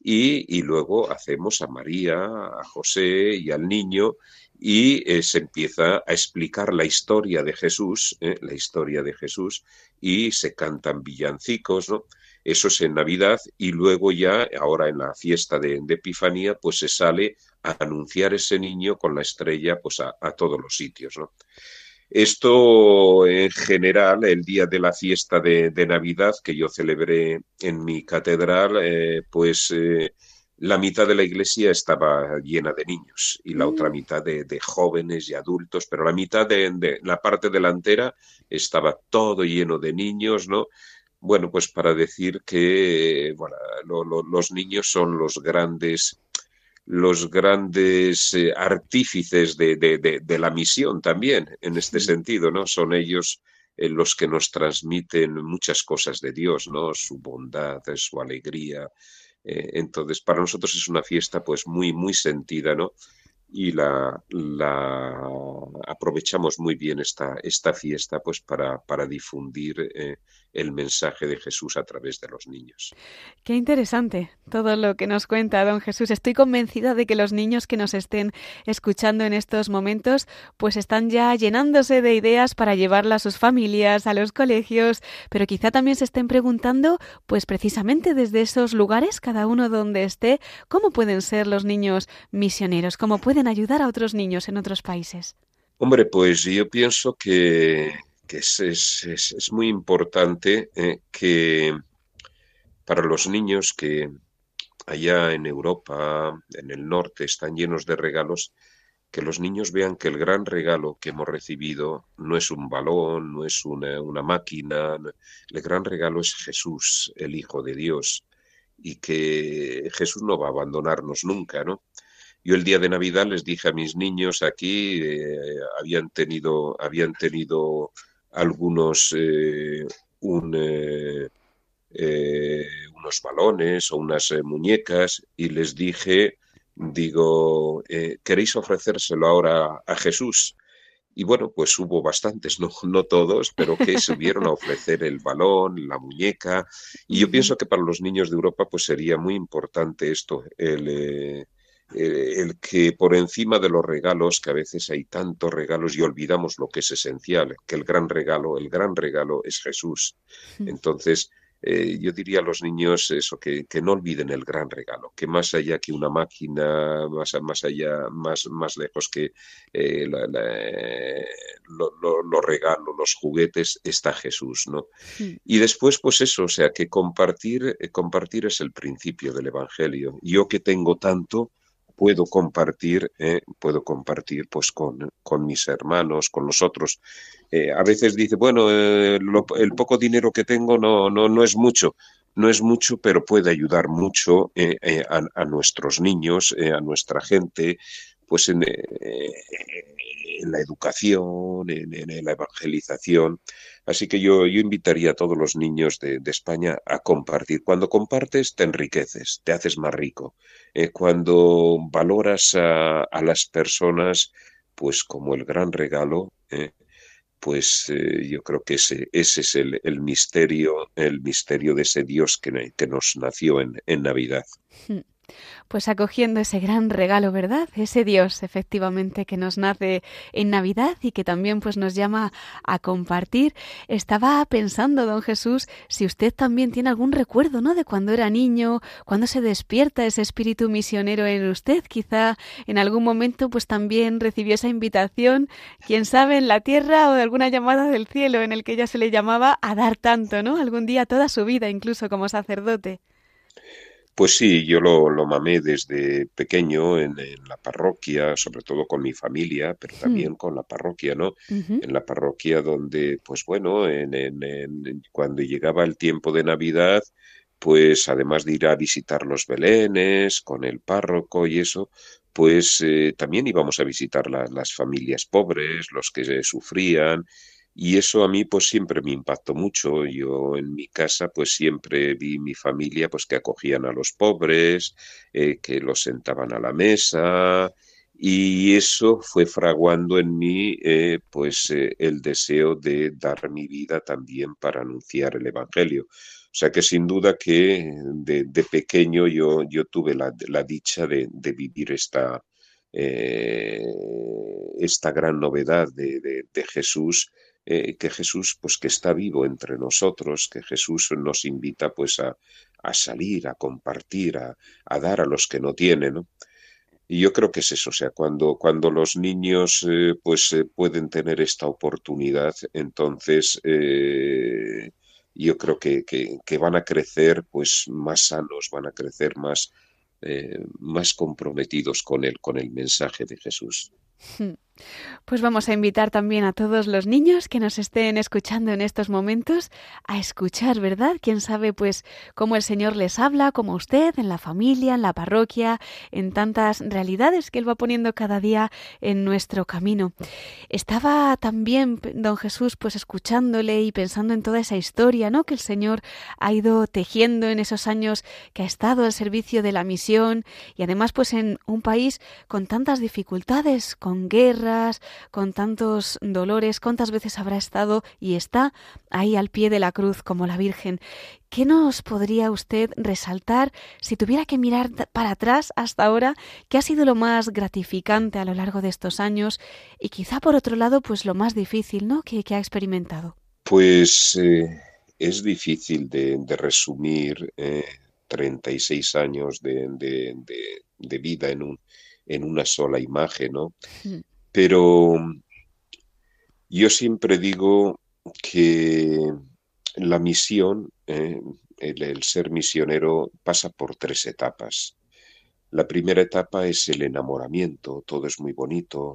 y, luego hacemos a María, a José y al niño y se empieza a explicar la historia de Jesús, la historia de Jesús y se cantan villancicos, ¿no? Eso es en Navidad y luego ya, ahora en la fiesta de, Epifanía, pues se sale a anunciar ese niño con la estrella pues a, todos los sitios, ¿no? Esto en general, el día de la fiesta de, Navidad que yo celebré en mi catedral, eh, pues eh, la mitad de la iglesia estaba llena de niños y la otra mm. mitad de, jóvenes y adultos, pero la mitad de, la parte delantera estaba todo lleno de niños, ¿no? Bueno, pues para decir que bueno, los niños son los grandes los grandes eh, artífices de, la misión también, en este sentido, ¿no? Son ellos eh, los que nos transmiten muchas cosas de Dios, ¿no? Su bondad, su alegría. Eh, entonces, para nosotros es una fiesta pues muy, muy sentida, ¿no? Y la, aprovechamos muy bien esta, esta fiesta pues para, para difundir eh, el mensaje de Jesús a través de los niños. Qué interesante todo lo que nos cuenta don Jesús. Estoy convencida de que los niños que nos estén escuchando en estos momentos pues están ya llenándose de ideas para llevarla a sus familias, a los colegios, pero quizá también se estén preguntando pues precisamente desde esos lugares, cada uno donde esté, cómo pueden ser los niños misioneros, cómo pueden ayudar a otros niños en otros países? Hombre, pues yo pienso que, es, muy importante eh, que para los niños que allá en Europa, en el norte, están llenos de regalos, que los niños vean que el gran regalo que hemos recibido no es un balón, no es una, una máquina, el gran regalo es Jesús, el Hijo de Dios, y que Jesús no va a abandonarnos nunca, ¿no? Yo el día de Navidad les dije a mis niños aquí, eh, habían tenido, habían tenido algunos eh, eh, unos balones o unas muñecas y les dije, digo, ¿queréis ofrecérselo ahora a Jesús? Y bueno, pues hubo bastantes, no, no todos, pero que subieron a ofrecer el balón, la muñeca. Y yo pienso que para los niños de Europa pues sería muy importante esto, el, eh, el que por encima de los regalos, que a veces hay tantos regalos y olvidamos lo que es esencial, que el gran regalo, el gran regalo es Jesús. Entonces, eh, yo diría a los niños eso, que, no olviden el gran regalo, que más allá que una máquina, más, más allá, más, más lejos que eh, los regalos, los juguetes, está Jesús, ¿no? Y después, pues eso, o sea, que compartir, compartir es el principio del Evangelio. Yo que tengo tanto, puedo compartir, eh, puedo compartir pues con, con, mis hermanos, con los otros. Eh, a veces dice, bueno, eh, el poco dinero que tengo no, no, no es mucho, no es mucho, pero puede ayudar mucho a, nuestros niños, a nuestra gente, pues en, la educación, en, la evangelización. Así que yo, yo invitaría a todos los niños de, España a compartir. Cuando compartes, te enriqueces, te haces más rico. Eh, cuando valoras a, las personas, pues como el gran regalo, eh, pues eh, yo creo que ese, es el, el, misterio, el misterio de ese Dios que, que nos nació en, en Navidad. Hmm pues acogiendo ese gran regalo, ¿verdad? Ese Dios, efectivamente, que nos nace en Navidad y que también pues nos llama a compartir. Estaba pensando, don Jesús, si usted también tiene algún recuerdo, ¿no? De cuando era niño, cuando se despierta ese espíritu misionero en usted, quizá en algún momento pues también recibió esa invitación, quién sabe, en la tierra o de alguna llamada del cielo en el que ella se le llamaba a dar tanto, ¿no? Algún día toda su vida, incluso como sacerdote. Pues sí, yo lo, lo mamé desde pequeño en, la parroquia, sobre todo con mi familia, pero hmm. también con la parroquia, ¿no? En la parroquia donde, pues bueno, en, en, cuando llegaba el tiempo de Navidad, pues además de ir a visitar los belenes con el párroco y eso, pues eh, también íbamos a visitar las familias pobres, los que sufrían, y eso a mí pues siempre me impactó mucho. Yo en mi casa pues siempre vi mi familia pues que acogían a los pobres, eh, que los sentaban a la mesa y eso fue fraguando en mí eh, pues eh, el deseo de dar mi vida también para anunciar el Evangelio. O sea que sin duda que de, pequeño yo, yo tuve la, dicha de, vivir esta, esta gran novedad de, de Jesús eh, que Jesús, pues que está vivo entre nosotros, que Jesús nos invita pues a, a salir, a compartir, a, a, dar a los que no tienen, ¿no? Y yo creo que es eso, o sea, cuando, cuando los niños eh, pues eh, pueden tener esta oportunidad, entonces yo creo que, que, van a crecer pues más sanos, van a crecer más, más comprometidos con él, con el mensaje de Jesús. Pues vamos a invitar también a todos los niños que nos estén escuchando en estos momentos a escuchar, ¿verdad? Quién sabe, pues, cómo el Señor les habla, como usted, en la familia, en la parroquia, en tantas realidades que Él va poniendo cada día en nuestro camino. Estaba también don Jesús, pues, escuchándole y pensando en toda esa historia, ¿no? Que el Señor ha ido tejiendo en esos años que ha estado al servicio de la misión y además, pues, en un país con tantas dificultades, con guerra, con tantos dolores, cuántas veces habrá estado y está ahí al pie de la cruz como la Virgen. ¿Qué nos podría usted resaltar si tuviera que mirar para atrás hasta ahora? ¿Qué ha sido lo más gratificante a lo largo de estos años? Y quizá por otro lado, pues lo más difícil, ¿no? Que, ha experimentado. Pues eh, es difícil de, resumir 36 eh, años de, vida en, un, en una sola imagen, ¿no? Mm. Pero yo siempre digo que la misión, eh, el, ser misionero, pasa por tres etapas. La primera etapa es el enamoramiento, todo es muy bonito.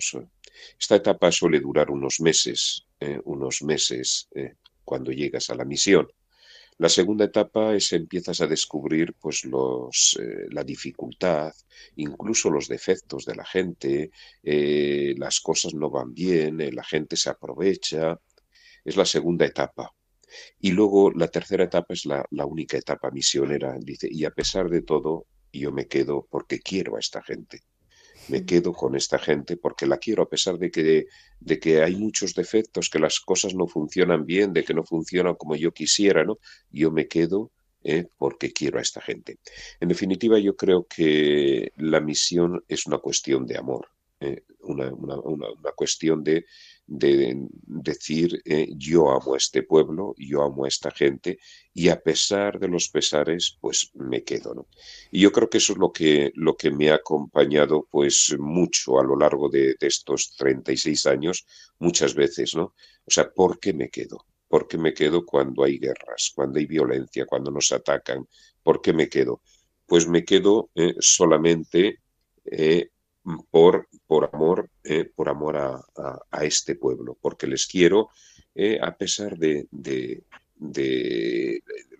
Esta etapa suele durar unos meses, eh, unos meses eh, cuando llegas a la misión. La segunda etapa es empiezas a descubrir pues los, eh, la dificultad, incluso los defectos de la gente, eh, las cosas no van bien, eh, la gente se aprovecha. Es la segunda etapa. Y luego la tercera etapa es la, la única etapa misionera. Dice, y a pesar de todo, yo me quedo porque quiero a esta gente me quedo con esta gente porque la quiero a pesar de que, de que hay muchos defectos, que las cosas no funcionan bien, de que no funcionan como yo quisiera, ¿no? Yo me quedo eh, porque quiero a esta gente. En definitiva, yo creo que la misión es una cuestión de amor, eh, una, una cuestión de de decir eh, yo amo a este pueblo, yo amo a esta gente y a pesar de los pesares pues me quedo. Y yo creo que eso es lo que, lo que me ha acompañado pues mucho a lo largo de, de estos 36 años, muchas veces, ¿no? O sea, ¿por qué me quedo? ¿Por qué me quedo cuando hay guerras, cuando hay violencia, cuando nos atacan? ¿Por qué me quedo? Pues me quedo eh, solamente por, por amor, eh, por amor a, este pueblo, porque les quiero eh, a pesar de, de,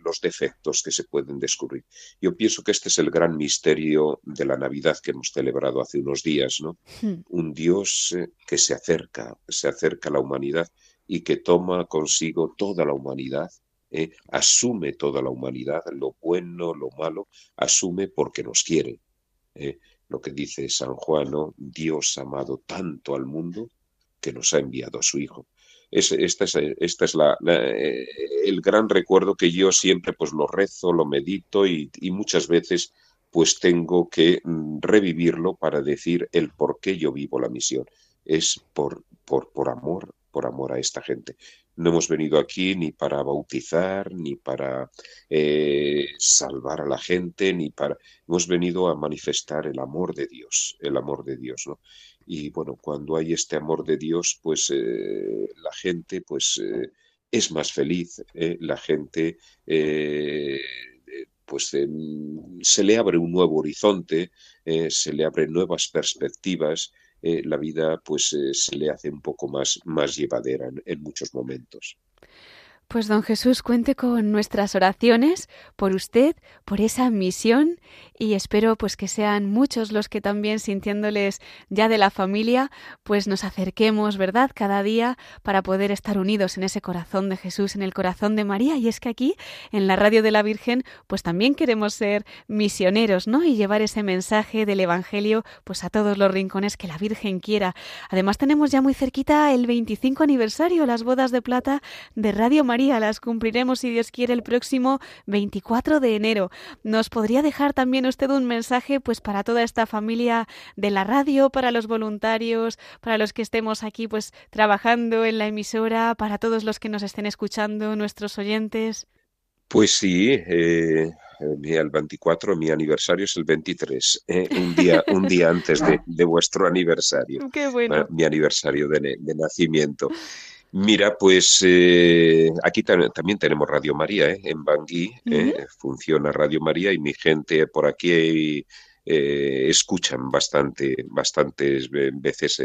los defectos que se pueden descubrir. Yo pienso que este es el gran misterio de la Navidad que hemos celebrado hace unos días, ¿no? Hmm. Un Dios eh, que se acerca, se acerca a la humanidad y que toma consigo toda la humanidad asume toda la humanidad, lo bueno, lo malo, asume porque nos quiere lo que dice San Juan, Dios ha amado tanto al mundo que nos ha enviado a su Hijo. Es, esta es, es la, eh, el gran recuerdo que yo siempre pues lo rezo, lo medito y, muchas veces pues tengo que mm, revivirlo para decir el por qué yo vivo la misión. Es por, por, por amor, por amor a esta gente. No hemos venido aquí ni para bautizar, ni para eh, salvar a la gente, ni para... Hemos venido a manifestar el amor de Dios, el amor de Dios, ¿no? Y bueno, cuando hay este amor de Dios, pues eh, la gente, pues eh, es más feliz, la gente pues se le abre un nuevo horizonte, se le abren nuevas perspectivas, eh, la vida pues eh, se le hace un poco más, más llevadera en muchos momentos. Pues don Jesús, cuente con nuestras oraciones por usted, por esa misión y espero pues que sean muchos los que también sintiéndoles ya de la familia, pues nos acerquemos, ¿verdad?, cada día para poder estar unidos en ese corazón de Jesús, en el corazón de María y es que aquí en la radio de la Virgen pues también queremos ser misioneros, ¿no? Y llevar ese mensaje del evangelio pues a todos los rincones que la Virgen quiera. Además tenemos ya muy cerquita el 25 aniversario, las bodas de plata de Radio María las cumpliremos si Dios quiere el próximo 24 de enero. ¿Nos podría dejar también usted un mensaje pues para toda esta familia de la radio, para los voluntarios, para los que estemos aquí pues trabajando en la emisora, para todos los que nos estén escuchando, nuestros oyentes? Pues sí, eh, el 24, mi aniversario es el 23, ¿eh? un, día, un día antes de, vuestro aniversario. Qué bueno. Mi aniversario de, nacimiento. Mira, pues eh, aquí también tenemos Radio María, ¿eh? en Bangui, funciona Radio María y mi gente por aquí escuchan bastante, bastantes veces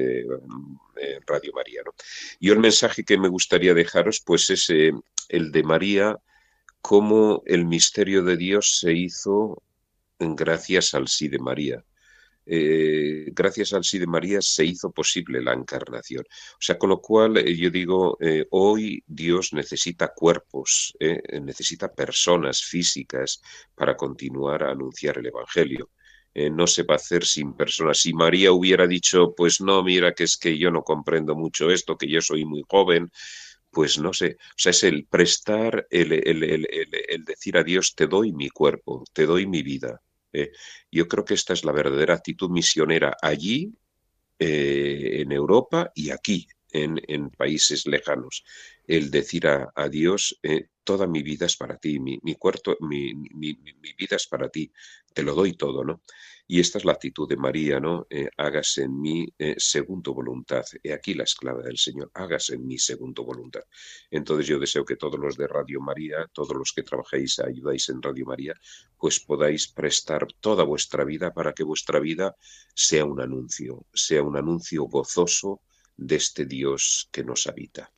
Radio María. ¿no? Y el mensaje que me gustaría dejaros, pues es el de María cómo el misterio de Dios se hizo gracias al sí de María. Eh, gracias al sí de María se hizo posible la encarnación. O sea, con lo cual eh, yo digo, eh, hoy Dios necesita cuerpos, necesita personas físicas para continuar a anunciar el Evangelio. no se va a hacer sin personas. Si María hubiera dicho, pues no, mira que es que yo no comprendo mucho esto, que yo soy muy joven, pues no sé, o sea, es el prestar, el, el, decir a Dios, te doy mi cuerpo, te doy mi vida. ¿Eh? Yo creo que esta es la verdadera actitud misionera allí, eh, en Europa y aquí, en, países lejanos. El decir a, Dios, eh, toda mi vida es para ti, mi, mi, cuerpo, mi, vida es para ti, te lo doy todo, ¿no? Y esta es la actitud de María, ¿no? Eh, hágase en mí eh, segundo voluntad. He aquí la esclava del Señor, hágase en mí segundo voluntad. Entonces yo deseo que todos los de Radio María, todos los que trabajéis, ayudáis en Radio María, pues podáis prestar toda vuestra vida para que vuestra vida sea un anuncio, sea un anuncio gozoso de este Dios que nos habita.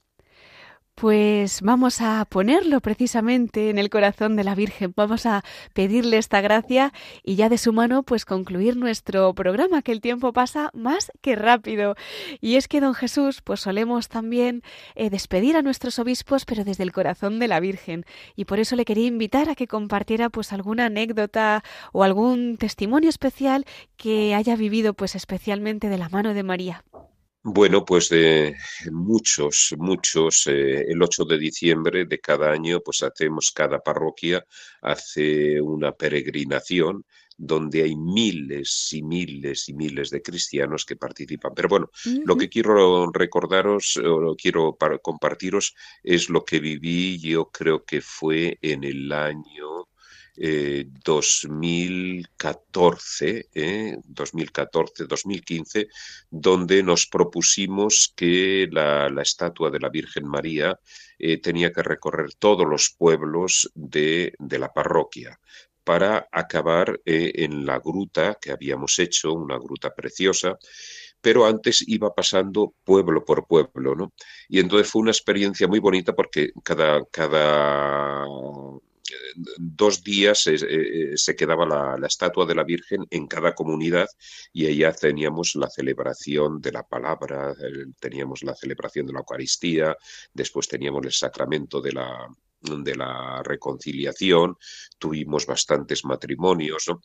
Pues vamos a ponerlo precisamente en el corazón de la Virgen, vamos a pedirle esta gracia y ya de su mano pues concluir nuestro programa, que el tiempo pasa más que rápido. Y es que don Jesús pues solemos también eh, despedir a nuestros obispos pero desde el corazón de la Virgen y por eso le quería invitar a que compartiera pues alguna anécdota o algún testimonio especial que haya vivido pues especialmente de la mano de María. Bueno, pues de muchos, muchos. Eh, el 8 de diciembre de cada año, pues hacemos cada parroquia, hace una peregrinación donde hay miles y miles y miles de cristianos que participan. Pero bueno, lo que quiero recordaros o lo quiero compartiros es lo que viví, yo creo que fue en el año 2014, eh, 2014, 2015, eh, donde nos propusimos que la, estatua de la Virgen María eh, tenía que recorrer todos los pueblos de, la parroquia para acabar eh, en la gruta que habíamos hecho, una gruta preciosa, pero antes iba pasando pueblo por pueblo, ¿no? Y entonces fue una experiencia muy bonita porque cada, cada dos días eh, eh, se quedaba la, estatua de la Virgen en cada comunidad y allá teníamos la celebración de la palabra, teníamos la celebración de la Eucaristía, después teníamos el sacramento de la, de la reconciliación, tuvimos bastantes matrimonios, ¿no?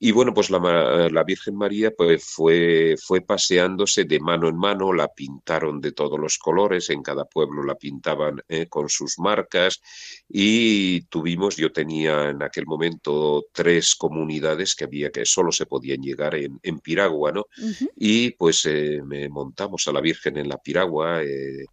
Y bueno, pues la, la, Virgen María pues fue, fue paseándose de mano en mano, la pintaron de todos los colores, en cada pueblo la pintaban eh, con sus marcas y tuvimos, yo tenía en aquel momento tres comunidades que había que solo se podían llegar en, en Piragua, ¿no? Y pues eh, me montamos a la Virgen en la Piragua, eh,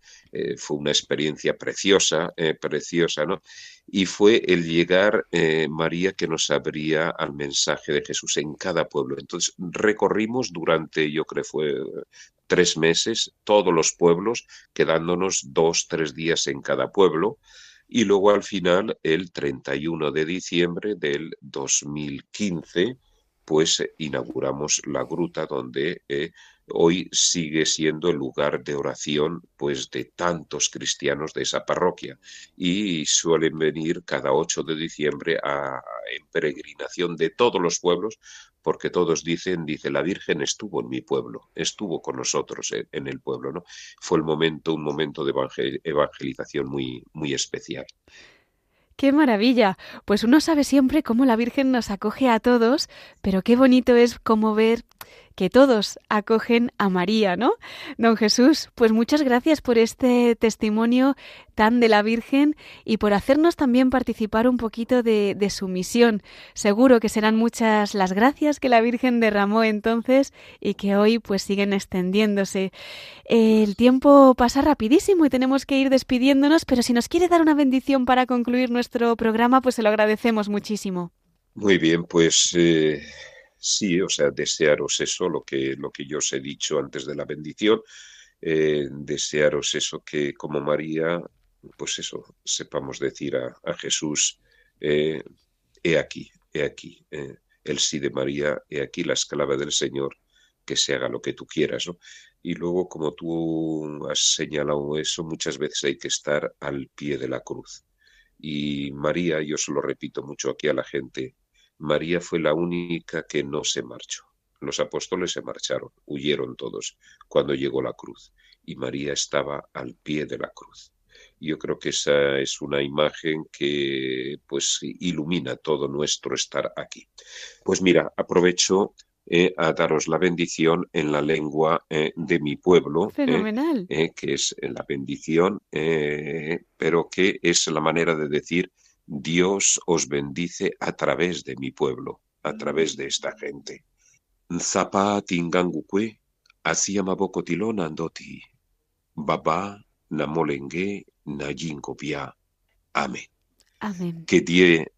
fue una experiencia preciosa, preciosa, ¿no? y fue el llegar eh, María que nos abría al mensaje de Jesús en cada pueblo. Entonces recorrimos durante, yo creo fue tres meses, todos los pueblos, quedándonos dos, tres días en cada pueblo. Y luego al final, el 31 de diciembre del 2015, pues inauguramos la gruta donde eh, hoy sigue siendo el lugar de oración pues de tantos cristianos de esa parroquia y suelen venir cada 8 de diciembre a, en peregrinación de todos los pueblos porque todos dicen, dice, la Virgen estuvo en mi pueblo, estuvo con nosotros en, el pueblo, ¿no? Fue el momento, un momento de evangelización muy, muy especial. ¡Qué maravilla! Pues uno sabe siempre cómo la Virgen nos acoge a todos, pero qué bonito es como ver que todos acogen a María, ¿no? Don Jesús, pues muchas gracias por este testimonio tan de la Virgen y por hacernos también participar un poquito de, su misión. Seguro que serán muchas las gracias que la Virgen derramó entonces y que hoy pues siguen extendiéndose. El tiempo pasa rapidísimo y tenemos que ir despidiéndonos, pero si nos quiere dar una bendición para concluir nuestro programa, pues se lo agradecemos muchísimo. Muy bien, pues eh, sí, o sea, desearos eso, lo que, lo que yo os he dicho antes de la bendición, eh, desearos eso que como María, pues eso, sepamos decir a, Jesús, eh, he aquí, he aquí, el sí de María, he aquí la esclava del Señor, que se haga lo que tú quieras, ¿no? Y luego, como tú has señalado eso, muchas veces hay que estar al pie de la cruz. Y María, yo se lo repito mucho aquí a la gente, María fue la única que no se marchó. Los apóstoles se marcharon, huyeron todos cuando llegó la cruz y María estaba al pie de la cruz. Yo creo que esa es una imagen que pues ilumina todo nuestro estar aquí. Pues mira, aprovecho eh, a daros la bendición en la lengua eh, de mi pueblo, eh, Fenomenal. que es la bendición, pero que es la manera de decir Dios os bendice a través de mi pueblo, a través de esta gente. Zapa tingangukwe, tilon andoti, baba namolengue nayinkopia. Amén. Amén. Que,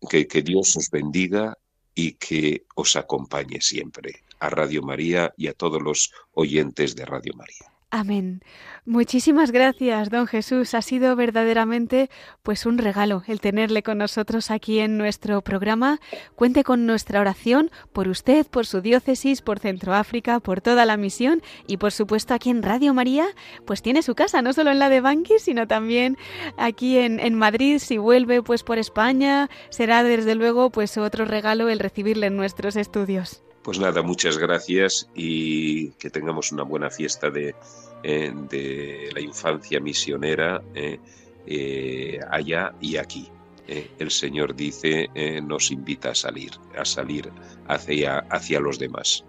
que, que Dios os bendiga y que os acompañe siempre a Radio María y a todos los oyentes de Radio María. Amén. Muchísimas gracias, don Jesús. Ha sido verdaderamente pues un regalo el tenerle con nosotros aquí en nuestro programa. Cuente con nuestra oración por usted, por su diócesis, por Centroáfrica, por toda la misión y por supuesto aquí en Radio María, pues tiene su casa, no solo en la de Banqui, sino también aquí en, en Madrid. Si vuelve pues por España, será desde luego pues otro regalo el recibirle en nuestros estudios. Pues nada, muchas gracias y que tengamos una buena fiesta de, eh, de la infancia misionera eh, eh, allá y aquí. el Señor dice, nos invita a salir, a salir hacia, hacia los demás.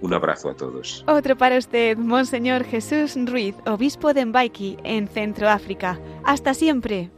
Un abrazo a todos. Otro para usted, Monseñor Jesús Ruiz, obispo de Mbaiki, en Centroáfrica. Hasta siempre.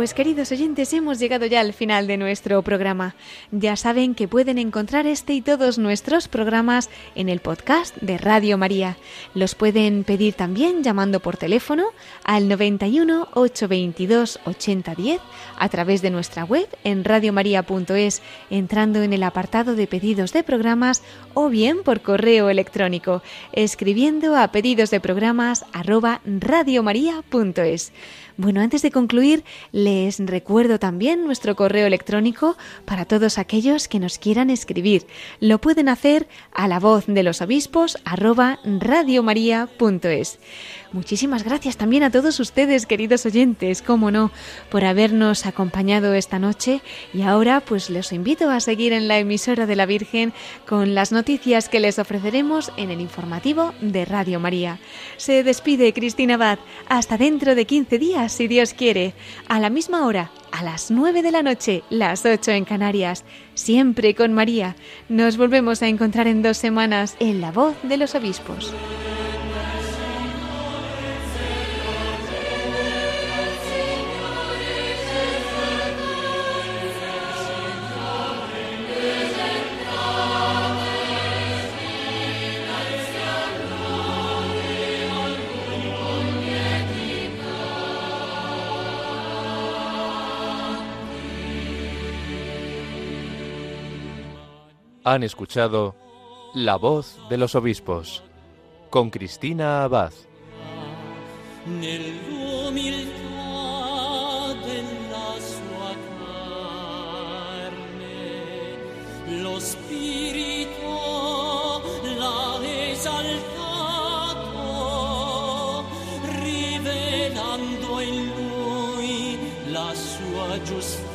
Pues queridos oyentes, hemos llegado ya al final de nuestro programa. Ya saben que pueden encontrar este y todos nuestros programas en el podcast de Radio María. Los pueden pedir también llamando por teléfono al 91 822 8010 a través de nuestra web en radiomaria.es entrando en el apartado de pedidos de programas o bien por correo electrónico escribiendo a pedidos de programas radiomaria.es. Bueno, antes de concluir, les recuerdo también nuestro correo electrónico para todos aquellos que nos quieran escribir. Lo pueden hacer a la voz de los obispos arroba radiomaria.es. Muchísimas gracias también a todos ustedes, queridos oyentes, cómo no, por habernos acompañado esta noche y ahora pues les invito a seguir en la emisora de la Virgen con las noticias que les ofreceremos en el informativo de Radio María. Se despide Cristina Abad, hasta dentro de 15 días, si Dios quiere, a la misma hora, a las 9 de la noche, las 8 en Canarias, siempre con María. Nos volvemos a encontrar en dos semanas en La Voz de los Obispos. Han escuchado La voz de los obispos con Cristina Abad. lo spirito l'ha esaltato, rivelando in lui la sua giustizia